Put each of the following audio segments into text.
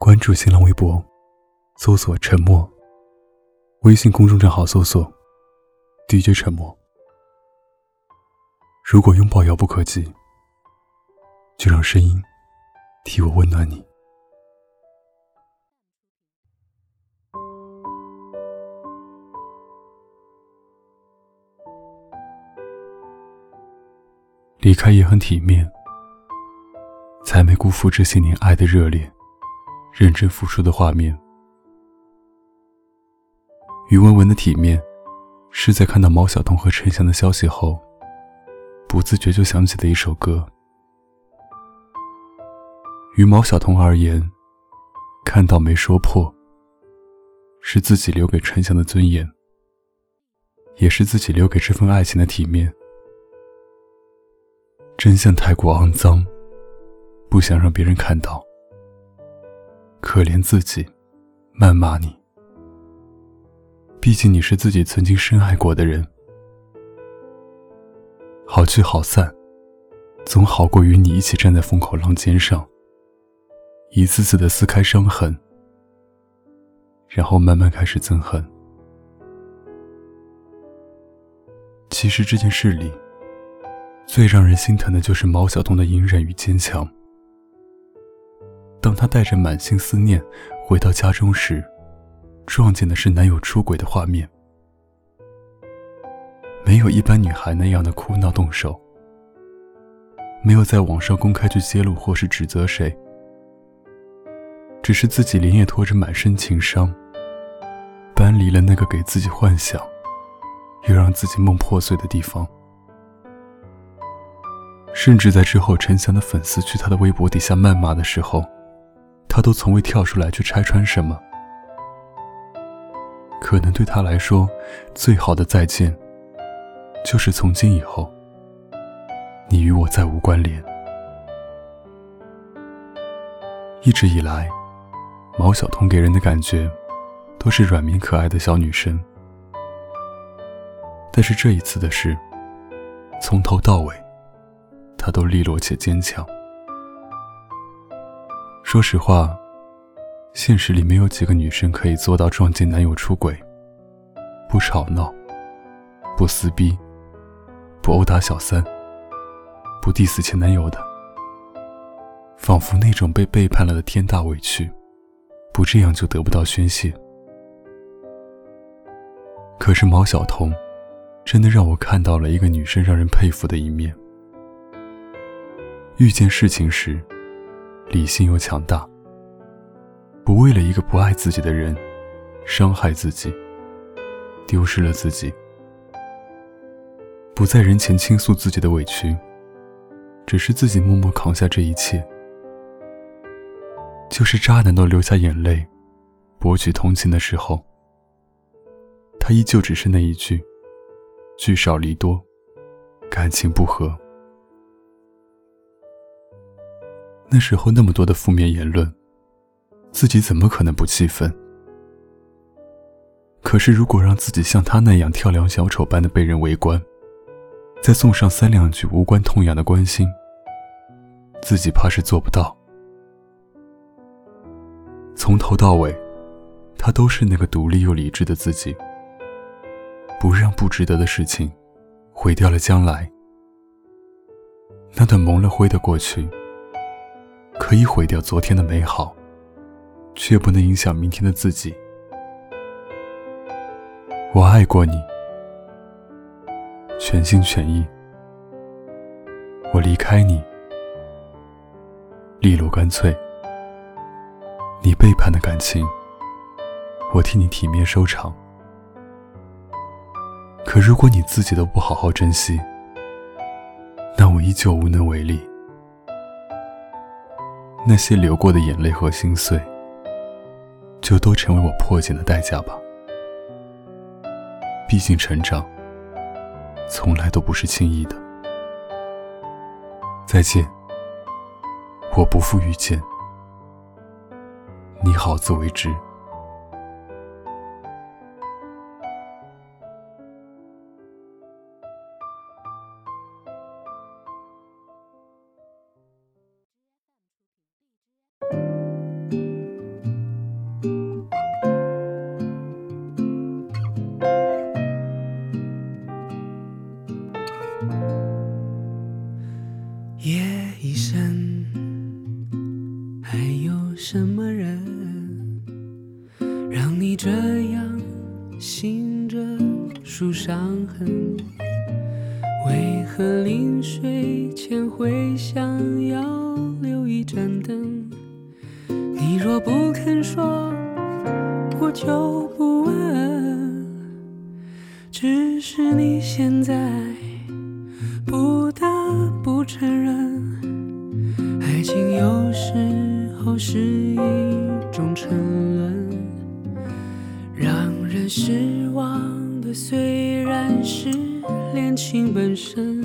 关注新浪微博，搜索“沉默”。微信公众账号搜索 “DJ 沉默”。如果拥抱遥不可及，就让声音替我温暖你。离开也很体面，才没辜负这些年爱的热烈。认真付出的画面，于文文的体面，是在看到毛晓彤和陈翔的消息后，不自觉就想起的一首歌。于毛晓彤而言，看到没说破，是自己留给陈翔的尊严，也是自己留给这份爱情的体面。真相太过肮脏，不想让别人看到。可怜自己，谩骂你。毕竟你是自己曾经深爱过的人，好聚好散，总好过与你一起站在风口浪尖上，一次次的撕开伤痕，然后慢慢开始憎恨。其实这件事里，最让人心疼的就是毛晓彤的隐忍与坚强。当她带着满心思念回到家中时，撞见的是男友出轨的画面。没有一般女孩那样的哭闹动手，没有在网上公开去揭露或是指责谁，只是自己连夜拖着满身情伤，搬离了那个给自己幻想，又让自己梦破碎的地方。甚至在之后，陈翔的粉丝去他的微博底下谩骂的时候。他都从未跳出来去拆穿什么，可能对他来说，最好的再见，就是从今以后，你与我再无关联。一直以来，毛晓彤给人的感觉，都是软绵可爱的小女生，但是这一次的事，从头到尾，她都利落且坚强。说实话，现实里没有几个女生可以做到撞见男友出轨，不吵闹，不撕逼，不殴打小三，不 diss 前男友的，仿佛那种被背叛了的天大委屈，不这样就得不到宣泄。可是毛晓彤，真的让我看到了一个女生让人佩服的一面。遇见事情时。理性又强大，不为了一个不爱自己的人伤害自己，丢失了自己，不在人前倾诉自己的委屈，只是自己默默扛下这一切。就是渣男都流下眼泪，博取同情的时候，他依旧只是那一句：聚少离多，感情不和。那时候那么多的负面言论，自己怎么可能不气愤？可是如果让自己像他那样跳梁小丑般的被人围观，再送上三两句无关痛痒的关心，自己怕是做不到。从头到尾，他都是那个独立又理智的自己，不让不值得的事情毁掉了将来。那段蒙了灰的过去。可以毁掉昨天的美好，却不能影响明天的自己。我爱过你，全心全意。我离开你，利落干脆。你背叛的感情，我替你体面收场。可如果你自己都不好好珍惜，那我依旧无能为力。那些流过的眼泪和心碎，就都成为我破茧的代价吧。毕竟成长，从来都不是轻易的。再见，我不负遇见，你好自为之。什么人让你这样醒着数伤痕？为何临睡前会想要留一盏灯？你若不肯说，我就不问。只是你现在不得不承认，爱情有时是一种沉沦，让人失望的虽然是恋情本身，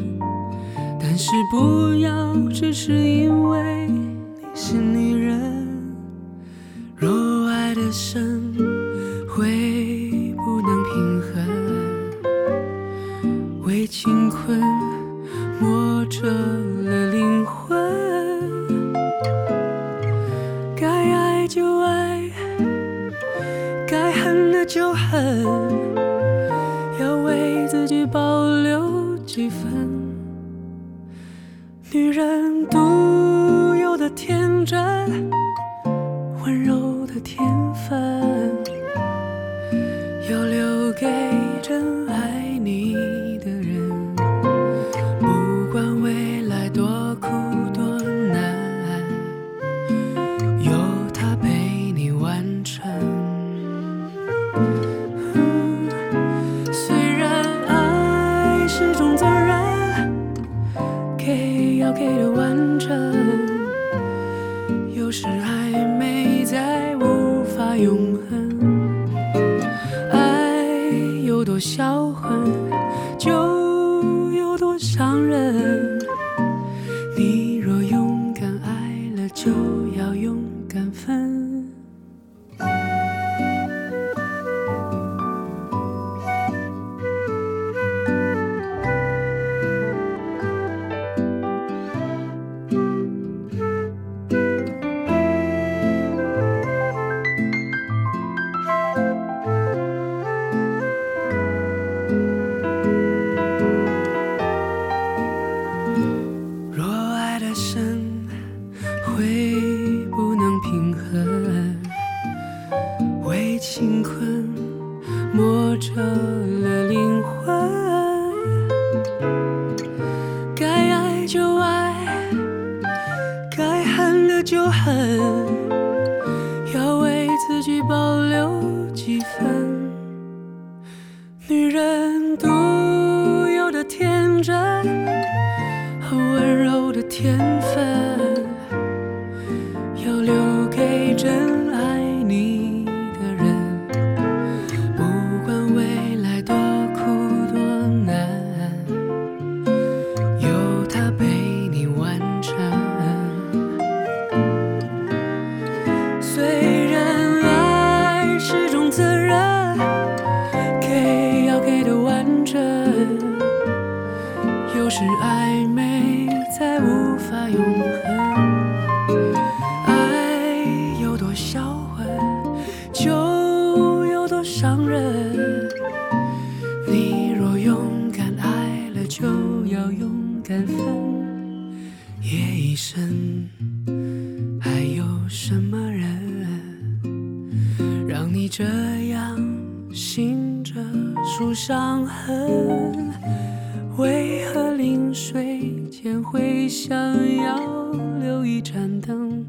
但是不要只是因为你是女人。若爱的深，会不能平衡，为情困磨折恨，要为自己保留几分女人独有的天真。温柔的天分，销魂，就有多伤人。你若勇敢爱了，就会不能平衡，为情困磨折了灵魂。该爱就爱，该恨的就恨，要为自己保留几分。女人独有的天真。和温柔的天分，有时暧昧再无法永恒，爱有多销魂，就有多伤人。你若勇敢爱了，就要勇敢分。夜已深，还有什么人让你这样醒着数伤痕？为何临睡前会想要留一盏灯？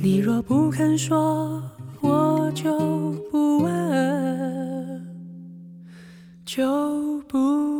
你若不肯说，我就不问。就不问。